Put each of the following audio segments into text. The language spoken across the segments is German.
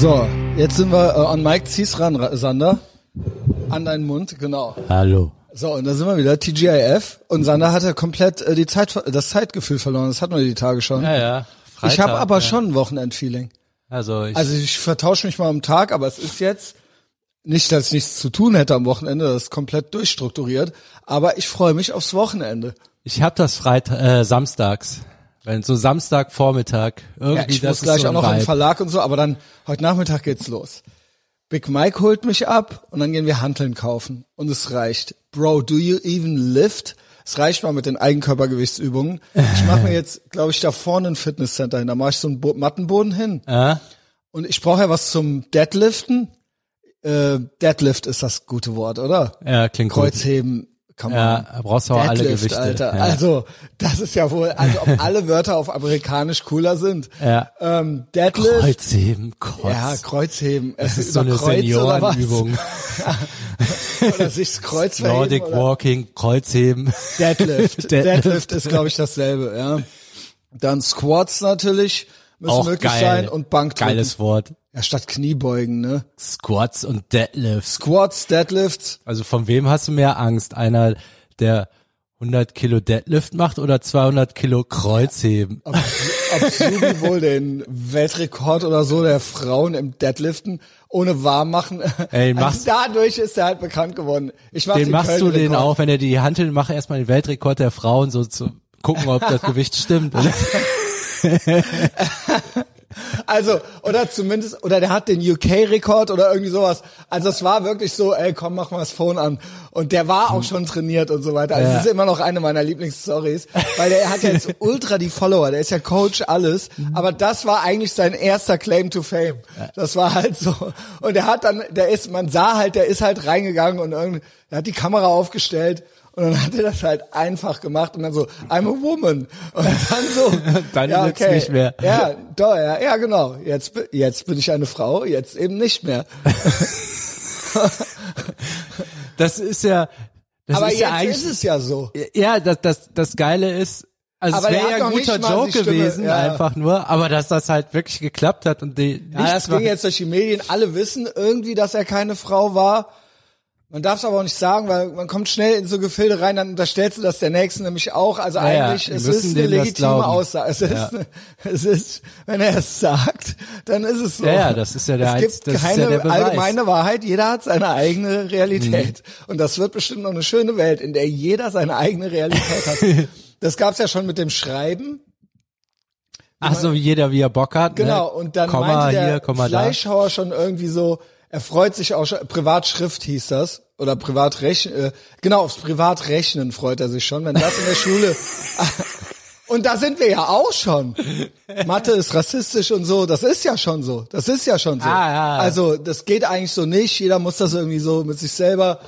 So, jetzt sind wir äh, an Mike. Zieh's ran, Ra- Sander. An deinen Mund, genau. Hallo. So, und da sind wir wieder, TGIF. Und Sander hatte komplett äh, die Zeit, das Zeitgefühl verloren. Das hatten wir die Tage schon. Ja, ja. ich habe Freitag, aber ja. schon ein Wochenendfeeling. Also ich, Also ich vertausche mich mal am Tag, aber es ist jetzt nicht, dass ich nichts zu tun hätte am Wochenende, das ist komplett durchstrukturiert, aber ich freue mich aufs Wochenende. ich habe das Freitag, äh, samstags. Wenn so Samstagvormittag irgendwie Ja, ich das muss gleich so auch noch Vibe. Verlag und so, aber dann heute Nachmittag geht's los. Big Mike holt mich ab und dann gehen wir Hanteln kaufen und es reicht. Bro, do you even lift? Es reicht mal mit den Eigenkörpergewichtsübungen. Ich mache mir jetzt, glaube ich, da vorne ein Fitnesscenter hin. Da mache ich so einen Bo Mattenboden hin. Äh? Und ich brauche ja was zum Deadliften. Äh, Deadlift ist das gute Wort, oder? Ja, klingt gut. Kreuzheben. Come Ja, on. brauchst du auch alle Gewichte. Alter. Ja. Also, das ist ja wohl, also ob alle Wörter auf amerikanisch cooler sind. Ja. Ähm, Deadlift. Kreuzheben, Kreuz. Ja, Kreuzheben. Es ist so eine Kreuz? Seniorenübung. Oder sich das Kreuz Nordic oder Walking, Kreuzheben. Deadlift. Deadlift. Deadlift ist, glaube ich, dasselbe, ja. Dann Squats natürlich müssen Auch möglich geil. sein und Bankdrücken. Geiles Wort. Ja, statt Kniebeugen, ne? Squats und Deadlifts. Squats, Deadlifts. Also von wem hast du mehr Angst? Einer, der 100 Kilo Deadlift macht oder 200 Kilo Kreuzheben? Ob, ob Subi wohl den Weltrekord oder so der Frauen im Deadliften ohne warm machen. Ey, also machst- dadurch ist er halt bekannt geworden. Ich mach Den den machst du den auch, wenn er die Hantel macht, erstmal den Weltrekord der Frauen so zu gucken, ob das Gewicht stimmt. Also, oder zumindest, oder der hat den UK-Rekord oder irgendwie sowas. Also es war wirklich so, ey, komm, mach mal das Phone an. Und der war auch schon trainiert und so weiter. Also Ja. das ist immer noch eine meiner Lieblingsstories, weil der hat ja jetzt ultra die Follower, der ist ja Coach, alles. Aber das war eigentlich sein erster Claim to Fame. Das war halt so. Und der hat dann, der ist, man sah halt, der ist halt reingegangen und irgendwie, der hat die Kamera aufgestellt und dann hat er das halt einfach gemacht und dann so, I'm a woman. Und dann so, Dann ja, okay. nicht mehr. Ja, doch, ja, ja, genau. Jetzt, jetzt bin ich eine Frau, jetzt eben nicht mehr. Das ist ja, das Aber ist jetzt ja eigentlich, ist es ja so. ja, das, das, das Geile ist, also Aber es wäre ja ein guter Joke gewesen, ja. einfach nur, aber dass das halt wirklich geklappt hat und die Ja, das ging jetzt durch die Medien. Alle wissen irgendwie, dass er keine Frau war. Man darf es aber auch nicht sagen, weil man kommt schnell in so Gefilde rein, dann unterstellst du das der Nächsten nämlich auch. Also Ja, ja, eigentlich, es ist eine legitime. Aussage. Es ist, Ja. es ist, wenn er es sagt, dann ist es so. Ja, ja, das ist ja der Es gibt ist ja keine Beweis. allgemeine Wahrheit. Jeder hat seine eigene Realität. Mhm. Und das wird bestimmt noch eine schöne Welt, in der jeder seine eigene Realität hat. Das gab's ja schon mit dem Schreiben. Ach so, wie jeder wie er Bock hat. Genau, ne? und dann Komma meinte der hier. Fleischhauer schon irgendwie so, er freut sich auch schon, Privatschrift hieß das, oder Privatrechnen, äh, genau, aufs Privatrechnen freut er sich schon, wenn das in der Schule, und da sind wir ja auch schon. Mathe ist rassistisch und so, das ist ja schon so, das ist ja schon so. Ah, ja. Also, das geht eigentlich so nicht, jeder muss das irgendwie so mit sich selber,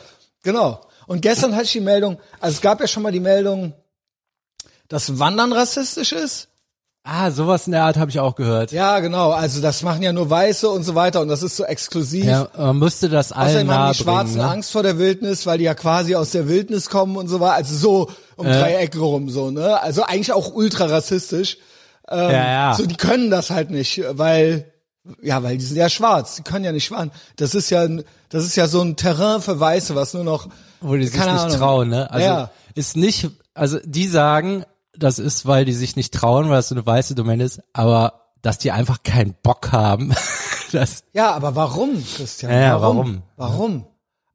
genau. Und gestern hatte ich die Meldung, also es gab ja schon mal die Meldung, dass Wandern rassistisch ist. Ah, sowas in der Art habe ich auch gehört. Ja, genau. Also das machen ja nur Weiße und so weiter und das ist so exklusiv. Ja, man müsste das allen Außerdem haben die bringen. Schwarzen Ne? Angst vor der Wildnis, weil die ja quasi aus der Wildnis kommen und so weiter. Also so um drei Ecken rum so, ne? Also eigentlich auch ultra rassistisch. ja, ja. So, die können das halt nicht, weil ja, weil die sind ja schwarz. Die können ja nicht schwan. Das ist ja, das ist ja so ein Terrain für Weiße, was nur noch wo die sich nicht Ahnung. trauen, ne? Also Ja. ist nicht, also die sagen, das ist, weil die sich nicht trauen, weil das so eine weiße Domäne ist, aber dass die einfach keinen Bock haben, das, Ja, aber warum, Christian? Ja, warum? warum? Warum?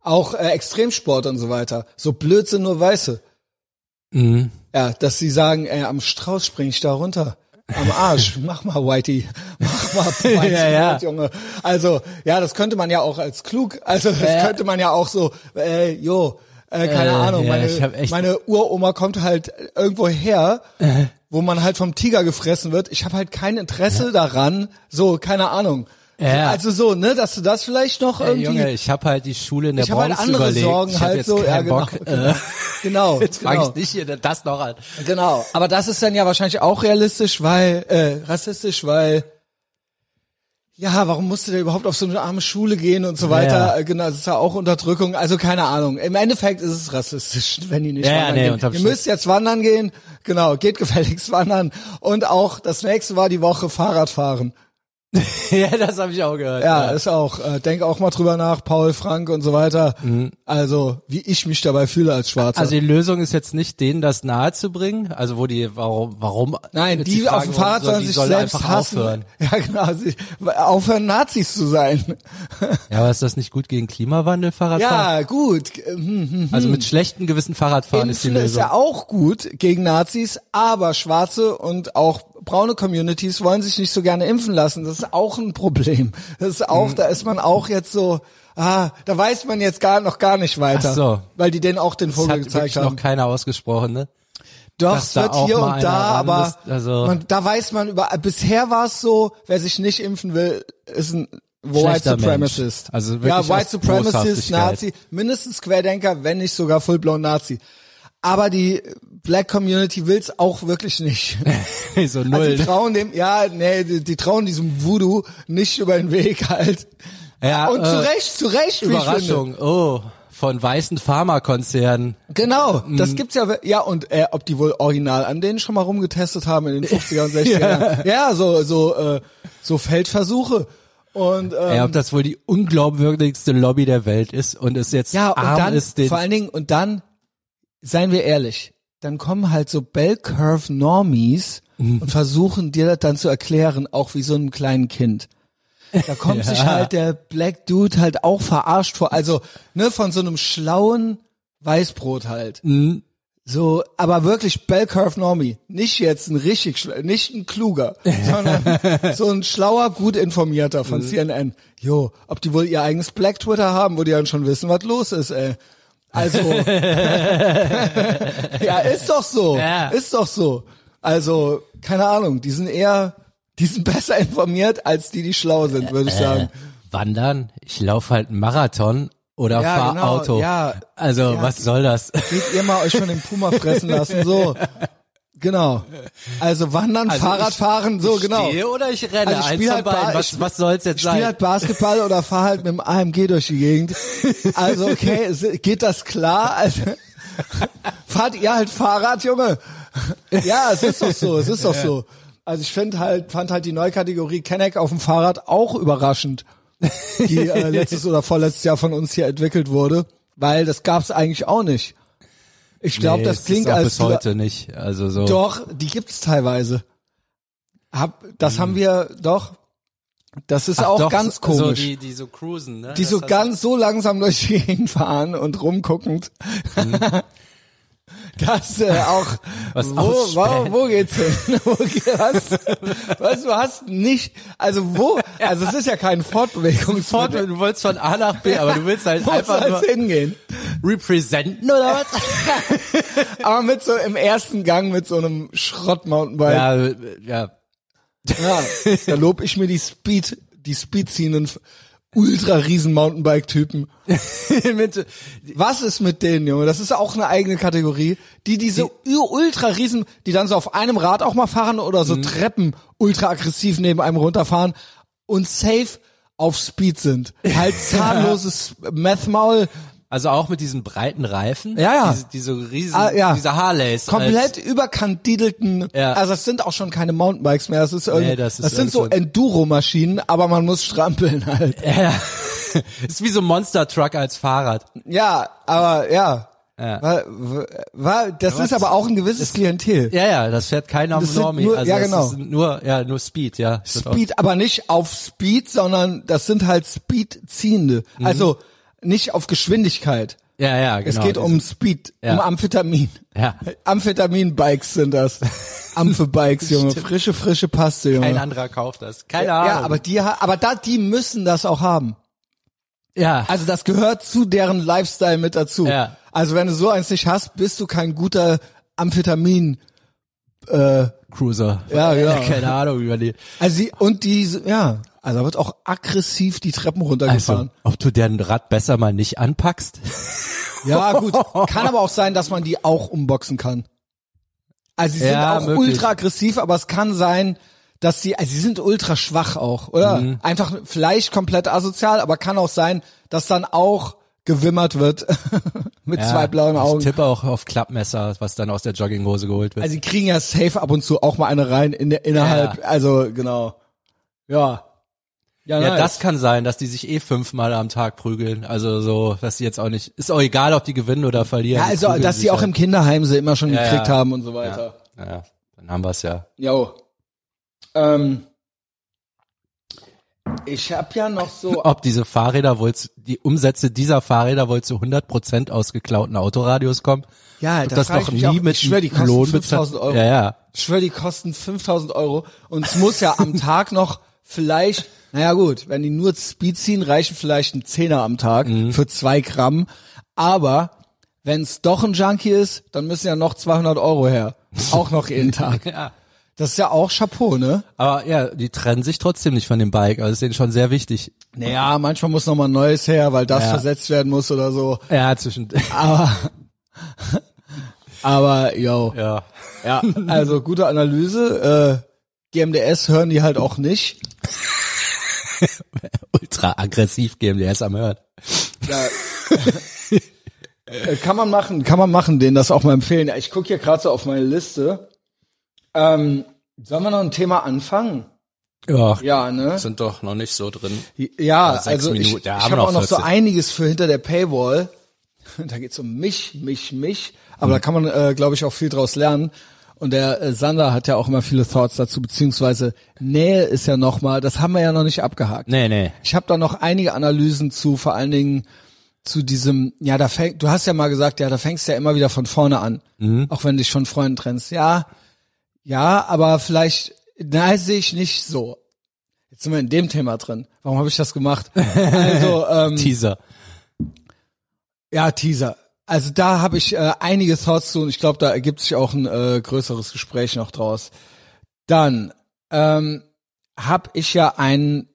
Auch äh, Extremsport und so weiter. So blöd sind nur Weiße. mhm. Ja, dass sie sagen, ey, am Strauß spring ich da runter. Am Arsch, mach mal Whitey, mach mal Whitey, Ja, ja. Junge. Also, ja, das könnte man ja auch als klug, also das Ja. könnte man ja auch so, äh, jo, äh, keine Äh, Ahnung, ja, meine, meine Uroma kommt halt irgendwo her, wo man halt vom Tiger gefressen wird. Ich habe halt kein Interesse daran, so, keine Ahnung. Ja. Also so, ne, dass du das vielleicht noch irgendwie Junge, ich habe halt die Schule in der ich habe halt Bronx andere überlegt. Sorgen ich halt jetzt so, ja genau, Bock. genau, Äh, genau, jetzt fange genau. ich nicht hier das noch an. Genau. Aber das ist dann ja wahrscheinlich auch realistisch, weil, äh, rassistisch, weil, ja, warum musste der überhaupt auf so eine arme Schule gehen und so weiter? Ja. Genau, das ist ja auch Unterdrückung. Also keine Ahnung. Im Endeffekt ist es rassistisch, wenn die nicht Ja, wandern nee, gehen. Ihr müsst jetzt wandern gehen. Genau, geht gefälligst wandern. Und auch das nächste war die Woche Fahrradfahren. ja, das habe ich auch gehört. Ja, ist auch. Äh, denk auch mal drüber nach, Paul, Frank und so weiter. Also, wie ich mich dabei fühle als Schwarzer. Also die Lösung ist jetzt nicht, denen das nahe zu bringen, also wo die, warum, warum? Nein, jetzt die, auf dem Fahrrad sollen die sich sollen selbst hassen. aufhören. Ja, genau. Sie, aufhören, Nazis zu sein. Ja, aber ist das nicht gut gegen Klimawandel, Fahrradfahren? Ja, gut. Hm, Also mit schlechtem Gewissen Fahrradfahren ist die Impfen ist Lösung. ja auch gut gegen Nazis, aber schwarze und auch braune Communities wollen sich nicht so gerne impfen lassen. Das ist auch ein Problem. Das ist Mhm. auch, da ist man auch jetzt so, ah, da weiß man jetzt gar noch gar nicht weiter. Ach so. Weil die denen auch den das Vogel hat gezeigt wirklich noch haben. keiner ausgesprochen, ne? Doch, es wird hier und da, aber ist, also- man, da weiß man über, bisher war es so, wer sich nicht impfen will, ist ein White Supremacist. Mensch. Also wirklich ja, White Supremacist. Nazi, mindestens Querdenker, wenn nicht sogar full-blown Nazi. Aber die Black Community will's auch wirklich nicht. so Also null. die trauen dem, ja, nee, die, die trauen diesem Voodoo nicht über den Weg halt. ja, Und äh, zu Recht, zu Recht, wie ich finde. Überraschung. Oh, von weißen Pharmakonzernen. Genau, das gibt's ja, ja, und äh, ob die wohl original an denen schon mal rumgetestet haben in den 50er und 60er Jahren. Ja, so, so, äh, so Feldversuche. Und, ähm, Ja, ob das wohl die unglaubwürdigste Lobby der Welt ist und es jetzt ja, und arm dann, ist, den vor allen Dingen, und dann, seien wir ehrlich, dann kommen halt so Bell Curve Normies Mhm. und versuchen dir das dann zu erklären, auch wie so einem kleinen Kind. Da kommt sich halt der Black Dude halt auch verarscht vor, also, ne, von so einem schlauen Weißbrot halt. Mhm. So, aber wirklich Bell Curve Normie. Nicht jetzt ein richtig, nicht ein kluger, sondern so ein schlauer, gut informierter von Mhm. CNN. Jo, ob die wohl ihr eigenes Black Twitter haben, wo die dann schon wissen, was los ist, ey. Also, ja, ist doch so. Ja. Ist doch so. Also, keine Ahnung, die sind eher, die sind besser informiert als die, die schlau sind, würde ich sagen. wandern. Ich laufe halt einen Marathon oder Ja, fahr genau, Auto. ja. also Ja. was soll das? Geht ihr mal euch von dem Puma fressen lassen, so. Genau. Also wandern, Also Fahrrad fahren, so ich genau. Stehe oder ich renne? Also ich spiel halt. Ba- Was, ich- was soll's jetzt Spiel sein? halt Basketball oder fahr halt mit dem AMG durch die Gegend. Also okay, geht das klar? Also, fahrt ihr halt Fahrrad, Junge? Ja, es ist doch so, es ist doch so. Also ich finde halt, fand halt die neue Kategorie Kenneck auf dem Fahrrad auch überraschend, die äh, letztes oder vorletztes Jahr von uns hier entwickelt wurde, weil das gab's eigentlich auch nicht. Ich glaube, Nee, das klingt als bis heute nicht. Also so. doch, die gibt's teilweise. Hab, das haben wir doch. Das ist Hm. Ach auch doch, ganz komisch. So die die, so cruisen, ne? die Das so ganz so langsam durch die Gegend fahren und rumguckend. Das äh, auch. Was wo, wo, wo geht's hin? Wo was, was, du hast nicht, also wo, also es ist ja kein Fort, Fortbewegungsmittel. du wolltest von A nach B, aber du willst halt Wo einfach soll's nur hingehen? representen oder was? Aber mit so im ersten Gang mit so einem Schrott-Mountainbike. ja, äh, ja. Ja, da lob ich mir die Speed, die Speed ziehenden ultra riesen Mountainbike-Typen. Was ist mit denen, Junge? Das ist auch eine eigene Kategorie. Die diese ur- ultra riesen, die dann so auf einem Rad auch mal fahren oder Mhm. so Treppen ultra aggressiv neben einem runterfahren und safe auf Speed sind. Halt zahnloses Meth-Maul, also auch mit diesen breiten Reifen. Ja, ja. Diese, diese riesen, Ah, ja. diese Harleys. komplett überkandidelten, Ja. also es sind auch schon keine Mountainbikes mehr, das ist irgendwie, Nee, das das, ist sind so Enduro-Maschinen, aber man muss strampeln halt. Als, ja. ist wie so ein Monster Truck als Fahrrad. Ja, aber ja. Ja. War, war, das ist aber auch ein gewisses Klientel. Ja, ja, das fährt keiner Das Normie. nur- also ja, das genau. ist nur, ja, nur Speed, ja. Das Speed, aber nicht auf Speed, sondern das sind halt Speed-Ziehende. Mhm. Also nicht auf Geschwindigkeit. Ja, ja, genau. es geht um Speed, Ja. um Amphetamin. Ja. Amphetamin-Bikes sind das. Amphe-Bikes, Junge. Frische, frische Paste, Junge. Kein anderer kauft das. Keine Ahnung. ja, aber die, aber da, die müssen das auch haben. ja, Also das gehört zu deren Lifestyle mit dazu. Ja. Also wenn du so eins nicht hast, bist du kein guter Amphetamin. Äh, Cruiser. Ja, genau. Keine Ahnung über die. also sie, und die, ja, also da wird auch aggressiv die Treppen runtergefahren. Also, ob du deren Rad besser mal nicht anpackst? Ja, gut. Kann aber auch sein, dass man die auch umboxen kann. Also sie sind Ja, auch möglich. ultra aggressiv, aber es kann sein, dass sie, also sie sind ultra schwach auch, oder? Mhm. Einfach vielleicht komplett asozial, aber kann auch sein, dass dann auch gewimmert wird mit Ja, zwei blauen Augen. Ich tippe auch auf Klappmesser, was dann aus der Jogginghose geholt wird. Also sie kriegen ja safe ab und zu auch mal eine rein in der, innerhalb, Ja. also genau. Ja. Ja, Ja, nice. das kann sein, dass die sich eh fünfmal am Tag prügeln. Also so, dass sie jetzt auch nicht, ist auch egal, ob die gewinnen oder verlieren. Ja, die also, dass sie auch halt. im Kinderheim sie immer schon Ja, gekriegt ja. haben und so weiter. Ja, ja, dann haben wir es ja. Jo. Ähm, ich hab ja noch so. Ob diese Fahrräder wohl, zu, die Umsätze dieser Fahrräder wohl zu 100 Prozent aus geklauten Autoradios kommen? Ja, Ob das das noch nie auch. mit Ich schwör, die kosten Lohn 5000 Euro. Ja, ja. Ich schwöre, die kosten 5000 Euro und es muss ja am Tag noch vielleicht, naja gut, wenn die nur Speed ziehen, reichen vielleicht ein Zehner am Tag Mhm. für zwei Gramm. Aber wenn es doch ein Junkie ist, dann müssen ja noch 200 Euro her. Auch noch jeden Tag. Ja. Das ist ja auch Chapeau, ne? Aber ja, die trennen sich trotzdem nicht von dem Bike. Also ist denen schon sehr wichtig. Naja, manchmal muss noch mal ein neues her, weil das Ja. versetzt werden muss oder so. Ja, zwischen, Aber, aber, yo. ja. Ja, also gute Analyse. Äh, GMDS hören die halt auch nicht. Ultra aggressiv GMDS am Hören. Ja. Äh, kann man machen, kann man machen, denen das auch mal empfehlen. Ja, Ich gucke hier gerade so auf meine Liste. Ähm, sollen wir noch ein Thema anfangen? Ja, Ja, ne? sind doch noch nicht so drin. Ja, sechs also ich, Minuten. Ja, ich haben habe noch auch noch so 14. einiges für hinter der Paywall. Da geht's um mich, mich, mich. Aber da kann man, äh, glaube ich, auch viel draus lernen. Und der äh, Sander hat ja auch immer viele Thoughts dazu, beziehungsweise Nähe ist ja noch mal, das haben wir ja noch nicht abgehakt. Nee, nee. Ich habe da noch einige Analysen zu, vor allen Dingen zu diesem, ja, da fäng, du hast ja mal gesagt, ja, da fängst du ja immer wieder von vorne an, auch wenn dich von Freunden trennst. Ja, ja, aber vielleicht, nein, sehe ich nicht so. Jetzt sind wir in dem Thema drin. Warum habe ich das gemacht? Also, ähm, Teaser. ja, Teaser. Also da habe ich äh, einige Thoughts zu und ich glaube, da ergibt sich auch ein äh, größeres Gespräch noch draus. Dann ähm, habe ich ja einen,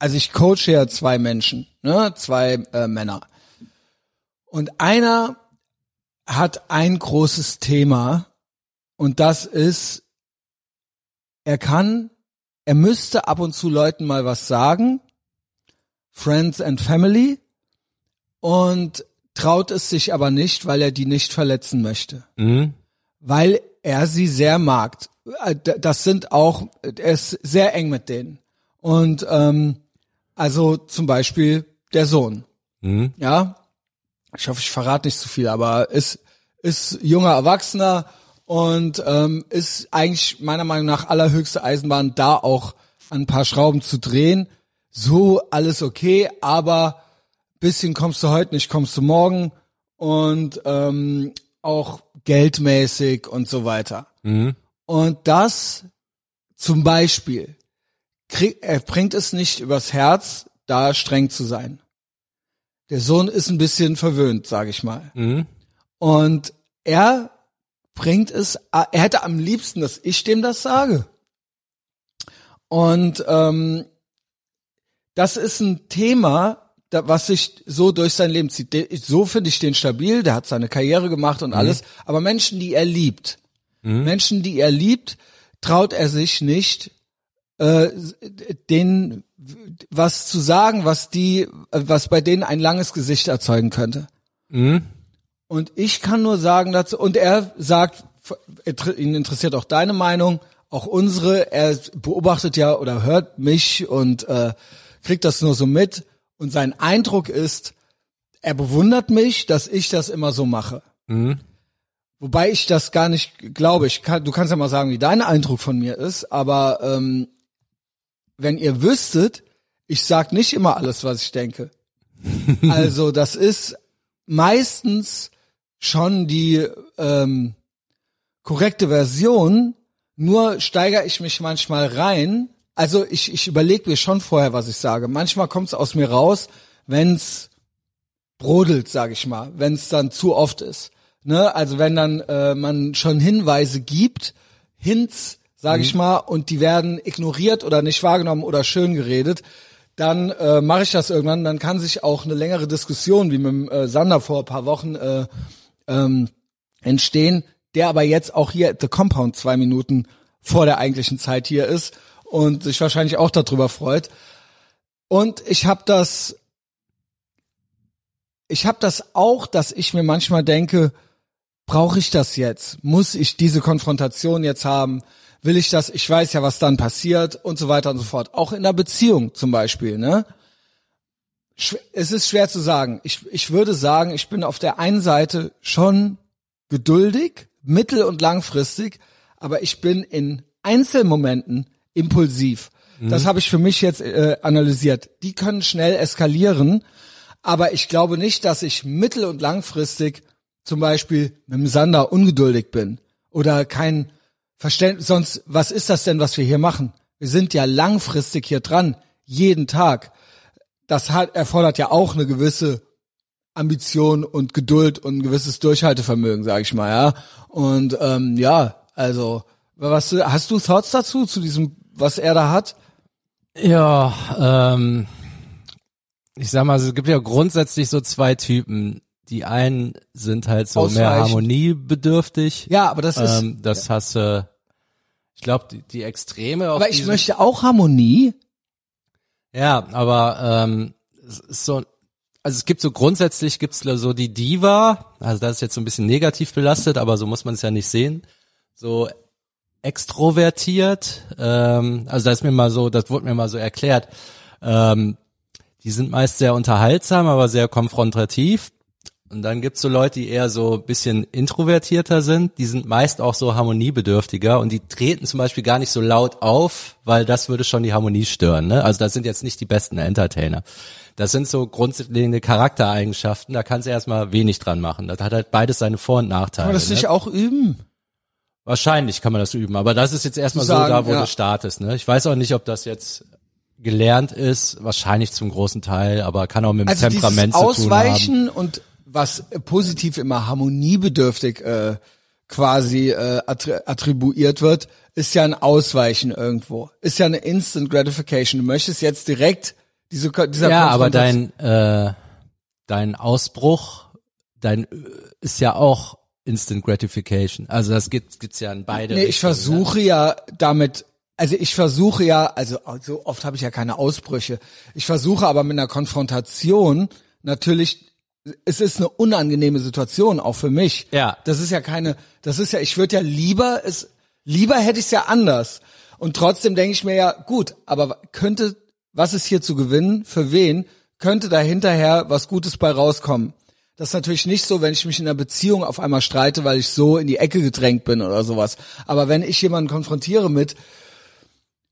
also ich coache ja zwei Menschen, ne, zwei äh, Männer. Und einer hat ein großes Thema und das ist, er kann, er müsste ab und zu Leuten mal was sagen, Friends and Family, und traut es sich aber nicht, weil er die nicht verletzen möchte. Mhm. Weil er sie sehr mag. Äh, Das sind auch, er ist sehr eng mit denen. Und ähm, also zum Beispiel der Sohn. Mhm. Ja, ich hoffe, ich verrate nicht zu viel, aber ist ist junger Erwachsener und ähm, ist eigentlich meiner Meinung nach allerhöchste Eisenbahn, da auch ein paar Schrauben zu drehen. So alles okay, aber bisschen kommst du heute nicht, kommst du morgen und ähm, auch geldmäßig und so weiter. Mhm. Und das zum Beispiel, krieg, er bringt es nicht übers Herz, da streng zu sein. Der Sohn ist ein bisschen verwöhnt, sage ich mal. Mhm. Und er bringt es, er hätte am liebsten, dass ich dem das sage. Und ähm, das ist ein Thema, da, was sich so durch sein Leben zieht. De- So finde ich den stabil, der hat seine Karriere gemacht und alles. Aber Menschen, die er liebt, Menschen, die er liebt, traut er sich nicht, äh, denen was zu sagen, was die, was bei denen ein langes Gesicht erzeugen könnte. Mhm. Und ich kann nur sagen dazu, und er sagt, ihn interessiert auch deine Meinung, auch unsere, er beobachtet ja oder hört mich und äh, kriegt das nur so mit. Und sein Eindruck ist, er bewundert mich, dass ich das immer so mache. Mhm. Wobei ich das gar nicht glaube. Ich kann, du kannst ja mal sagen, wie dein Eindruck von mir ist, aber ähm, wenn ihr wüsstet, ich sag nicht immer alles, was ich denke. also das ist meistens schon die ähm, korrekte Version, nur steigere ich mich manchmal rein. Also ich, ich überlege mir schon vorher, was ich sage. Manchmal kommt es aus mir raus, wenn's brodelt, sage ich mal, wenn es dann zu oft ist. Ne? Also wenn dann äh, man schon Hinweise gibt, Hints, sage ich mal, und die werden ignoriert oder nicht wahrgenommen oder schön geredet, dann äh, mache ich das irgendwann. Dann kann sich auch eine längere Diskussion, wie mit dem äh, Sander vor ein paar Wochen äh, ähm, entstehen, der aber jetzt auch hier at The Compound zwei Minuten vor der eigentlichen Zeit hier ist und sich wahrscheinlich auch darüber freut. Und ich habe das, ich habe das auch, dass ich mir manchmal denke, brauche ich das jetzt? Muss ich diese Konfrontation jetzt haben? Will ich das, ich weiß ja, was dann passiert und so weiter und so fort. Auch in der Beziehung zum Beispiel, ne? Es ist schwer zu sagen. Ich, ich würde sagen, ich bin auf der einen Seite schon geduldig, mittel- und langfristig, aber ich bin in Einzelmomenten impulsiv. Das habe ich für mich jetzt äh, analysiert. Die können schnell eskalieren, aber ich glaube nicht, dass ich mittel- und langfristig zum Beispiel mit dem Sander ungeduldig bin oder kein Verständnis. Sonst, was ist das denn, was wir hier machen? Wir sind ja langfristig hier dran, jeden Tag. Das hat, erfordert ja auch eine gewisse Ambition und Geduld und ein gewisses Durchhaltevermögen, sag ich mal, ja. Und ähm, ja, also, was hast du Thoughts dazu, zu diesem, was er da hat? Ja, ähm, ich sag mal, es gibt ja grundsätzlich so zwei Typen. Die einen sind halt so mehr harmoniebedürftig. Ja, aber das ist, ähm, das hast du, ich glaube, die, die Extreme aber ich möchte auch Harmonie. Ja, aber ähm, es ist so, also es gibt so grundsätzlich gibt's so die Diva, also das ist jetzt so ein bisschen negativ belastet, aber so muss man es ja nicht sehen. So extrovertiert, ähm, also das ist mir mal so, das wurde mir mal so erklärt. Ähm, die sind meist sehr unterhaltsam, aber sehr konfrontativ. Und dann gibt's so Leute, die eher so ein bisschen introvertierter sind, die sind meist auch so harmoniebedürftiger und die treten zum Beispiel gar nicht so laut auf, weil das würde schon die Harmonie stören. Ne? Also das sind jetzt nicht die besten Entertainer. Das sind so grundlegende Charaktereigenschaften, da kannst du erstmal wenig dran machen. Das hat halt beides seine Vor- und Nachteile. Kann man das ne? nicht auch üben? Wahrscheinlich kann man das üben, aber das ist jetzt erstmal Zu so sagen, da, wo ja. du startest. Ne? Ich weiß auch nicht, ob das jetzt gelernt ist, wahrscheinlich zum großen Teil, aber kann auch mit dem Also Temperament zu tun haben. Ausweichen und was äh, positiv immer harmoniebedürftig äh, quasi äh, attri attribuiert wird, ist ja ein Ausweichen irgendwo. Ist ja eine Instant Gratification. Du möchtest jetzt direkt diese dieser Ja, aber dein äh, dein Ausbruch, dein äh, ist ja auch Instant Gratification. Also das gibt gibt's ja in beide. Nee, ich Richtungen, versuche ja damit, also ich versuche ja, also so oft habe ich ja keine Ausbrüche. Ich versuche aber mit einer Konfrontation natürlich, es ist eine unangenehme Situation, auch für mich. Ja. Das ist ja keine, das ist ja, ich würde ja lieber, es, lieber hätte ich es ja anders. Und trotzdem denke ich mir ja, gut, aber könnte, was ist hier zu gewinnen, für wen, könnte da hinterher was Gutes bei rauskommen. Das ist natürlich nicht so, wenn ich mich in einer Beziehung auf einmal streite, weil ich so in die Ecke gedrängt bin oder sowas. Aber wenn ich jemanden konfrontiere mit,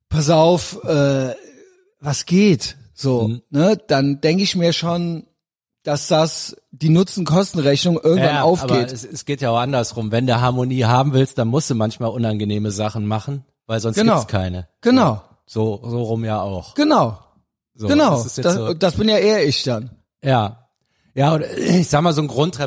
pass auf, äh, was geht, so, Mhm. ne, dann denke ich mir schon, dass das die Nutzen-Kosten-Rechnung irgendwann ja, aufgeht. Aber es, es geht ja auch andersrum. Wenn du Harmonie haben willst, dann musst du manchmal unangenehme Sachen machen, weil sonst Genau. gibt's keine. genau, So so rum ja auch. genau, So, genau. Das Das, so, das bin ja eher ich dann. Ja. Ja, und ich sag mal, so ein Grund,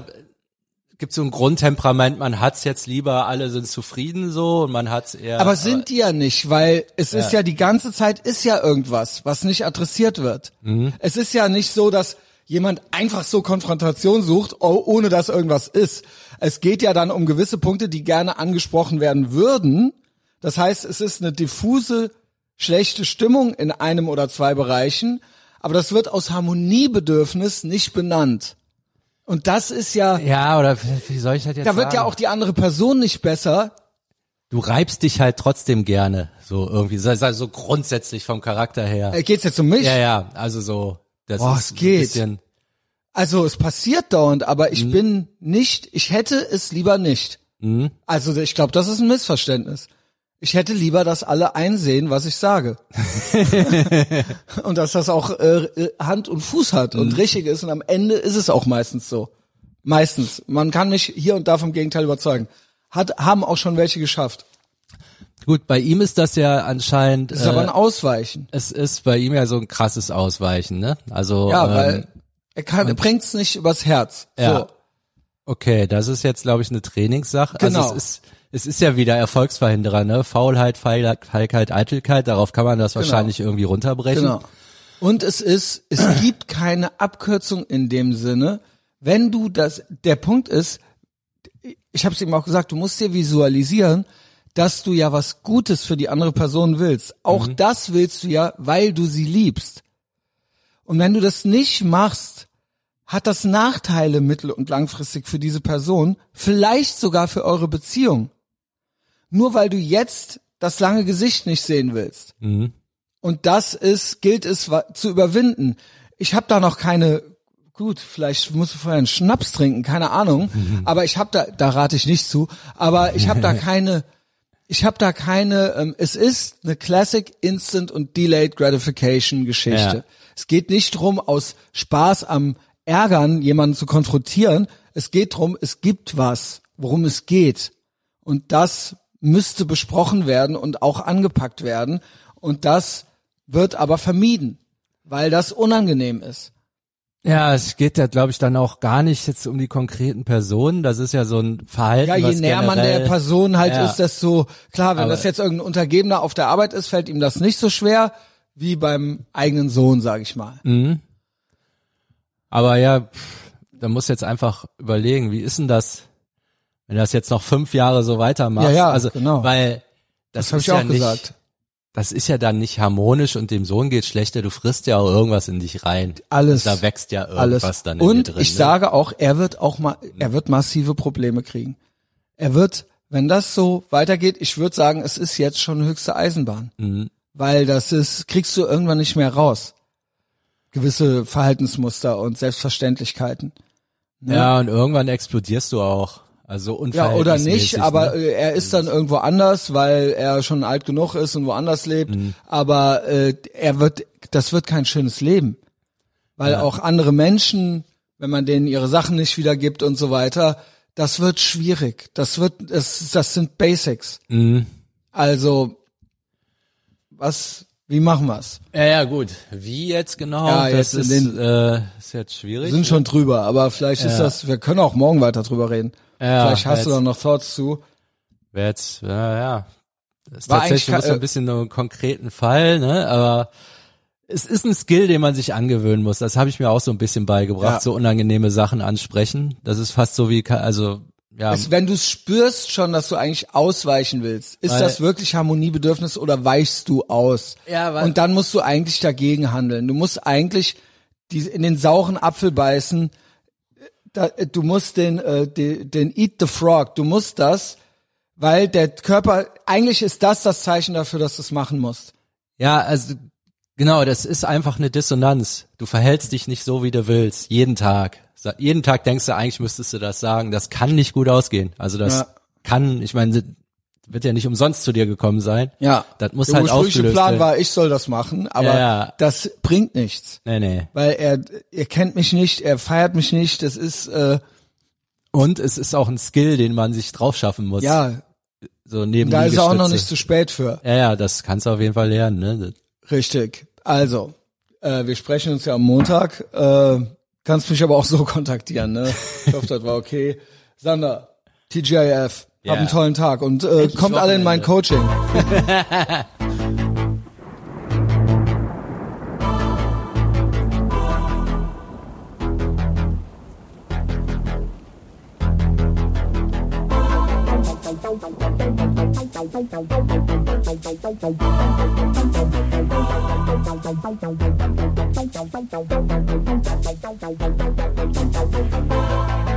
gibt so ein Grundtemperament, man hat's jetzt lieber, alle sind zufrieden so und man hat's eher. Aber sind die ja nicht, weil es ist ja die ganze Zeit ist ja irgendwas, was nicht adressiert wird. Mhm. Es ist ja nicht so, dass jemand einfach so Konfrontation sucht, oh- ohne dass irgendwas ist. Es geht ja dann um gewisse Punkte, die gerne angesprochen werden würden. Das heißt, es ist eine diffuse, schlechte Stimmung in einem oder zwei Bereichen, aber das wird aus Harmoniebedürfnis nicht benannt. Und das ist ja, ja, oder wie soll ich das jetzt da wird sagen? ja auch die andere Person nicht besser, du reibst dich halt trotzdem gerne, so irgendwie, so, so grundsätzlich vom Charakter her. Äh, geht's jetzt um mich? Ja, ja, also so, das Boah, ist es geht. ein bisschen, Also es passiert dauernd, aber Mhm. ich bin nicht, ich hätte es lieber nicht. Also ich glaube, das ist ein Missverständnis. Ich hätte lieber, dass alle einsehen, was ich sage. und dass das auch äh, äh, Hand und Fuß hat Mhm. und richtig ist. Und am Ende ist es auch meistens so. Meistens. Man kann mich hier und da vom Gegenteil überzeugen. Hat, haben auch schon welche geschafft. gut, bei ihm ist das ja anscheinend, ist aber äh, ein Ausweichen. es ist bei ihm ja so ein krasses Ausweichen, ne? Also, Ja, ähm, weil er kann, er bringt's nicht übers Herz. Ja. So. Okay, das ist jetzt, glaube ich, eine Trainingssache. Genau. Also es ist, es ist ja wieder Erfolgsverhinderer, ne? Faulheit, Feigheit, Eitelkeit, darauf kann man das wahrscheinlich irgendwie runterbrechen. Genau. Und es ist, es gibt keine Abkürzung in dem Sinne, wenn du das, der Punkt ist, ich habe es ihm auch gesagt, du musst dir visualisieren, dass du ja was Gutes für die andere Person willst. Auch das willst du ja, weil du sie liebst. Und wenn du das nicht machst, hat das Nachteile mittel- und langfristig für diese Person, vielleicht sogar für eure Beziehung. Nur weil du jetzt das lange Gesicht nicht sehen willst. Mhm. Und das ist, gilt es zu überwinden. Ich habe da noch keine, gut, vielleicht musst du vorher einen Schnaps trinken, keine Ahnung, aber ich habe da, da rate ich nicht zu, aber ich habe da keine, ich habe da keine, ähm, es ist eine Classic Instant und Delayed Gratification Geschichte. Ja. Es geht nicht drum, aus Spaß am Ärgern jemanden zu konfrontieren. Es geht drum, es gibt was, worum es geht. Und das müsste besprochen werden und auch angepackt werden. Und das wird aber vermieden, weil das unangenehm ist. Ja, es geht ja, glaube ich, dann auch gar nicht jetzt um die konkreten Personen. Das ist ja so ein Verhalten. Ja, je näher man der Person halt Ja. ist, desto klar, wenn Aber- das jetzt irgendein Untergebener auf der Arbeit ist, fällt ihm das nicht so schwer wie beim eigenen Sohn, sag ich mal. Mhm. Aber ja, da muss jetzt einfach überlegen, wie ist denn das, wenn du das jetzt noch fünf Jahre so weitermachst? Ja, ja, also, genau. Weil das, Das habe ist ich ja auch nicht, gesagt. Das ist ja dann nicht harmonisch und dem Sohn geht schlechter. Du frisst ja auch irgendwas in dich rein. Alles. Da wächst ja Alles. irgendwas dann in Und dir drin. ich ne? sage auch, er wird auch mal, er wird massive Probleme kriegen. Er wird, wenn das so weitergeht, ich würde sagen, es ist jetzt schon höchste Eisenbahn. Mhm. Weil das ist, kriegst du irgendwann nicht mehr raus. Gewisse Verhaltensmuster und Selbstverständlichkeiten. ne? Ja, und irgendwann explodierst du auch. Also Ja, oder nicht, aber ne? äh, er ist dann irgendwo anders, weil er schon alt genug ist und woanders lebt. Mhm. Aber äh, er wird, das wird kein schönes Leben. Weil Ja. auch andere Menschen, wenn man denen ihre Sachen nicht wiedergibt und so weiter, das wird schwierig. Das wird, das, das sind Basics. Mhm. Also, was, wie machen wir's? Ja, ja, gut. Wie jetzt genau? Ja, das jetzt ist, den- äh, ist jetzt schwierig. Wir sind schon drüber, aber vielleicht ist Ja. das, wir können auch morgen weiter drüber reden. Ja, vielleicht hast du jetzt- da noch Thoughts zu. Wäre jetzt, ja, ja. Das ist War tatsächlich muss ein bisschen nur einen konkreten Fall, ne? Aber es ist ein Skill, den man sich angewöhnen muss. Das habe ich mir auch so ein bisschen beigebracht, Ja. so unangenehme Sachen ansprechen. Das ist fast so wie, also, ja. Es, wenn du spürst schon, dass du eigentlich ausweichen willst, ist Weil- das wirklich Harmoniebedürfnis oder weichst du aus? Ja, weil- Und dann musst du eigentlich dagegen handeln. Du musst eigentlich die, in den sauren Apfel beißen. Da, du musst den, äh, den, den Eat the Frog. Du musst das, weil der Körper, eigentlich ist das das Zeichen dafür, dass du es machen musst. Ja, also genau, das ist einfach eine Dissonanz. Du verhältst dich nicht so, wie du willst, jeden Tag. Jeden Tag denkst du, eigentlich müsstest du das sagen. Das kann nicht gut ausgehen. Also das Ja. kann, ich meine, wird ja nicht umsonst zu dir gekommen sein. Ja. Das muss der halt ursprüngliche aufgelöst Plan werden. war, ich soll das machen, aber Ja, ja. das bringt nichts. Nee, nee. Weil er, er kennt mich nicht, er feiert mich nicht, das ist, äh, Und es ist auch ein Skill, den man sich drauf schaffen muss. ja, So neben Da ist er auch noch nicht zu spät für. Ja, ja, das kannst du auf jeden Fall lernen, ne? Richtig. Also, äh, wir sprechen uns ja am Montag. Äh, kannst mich aber auch so kontaktieren, ne? Ich hoffe, das war okay. Sander, TGIF, Ja. hab einen tollen Tag und äh, kommt alle in mein Coaching. Thank you.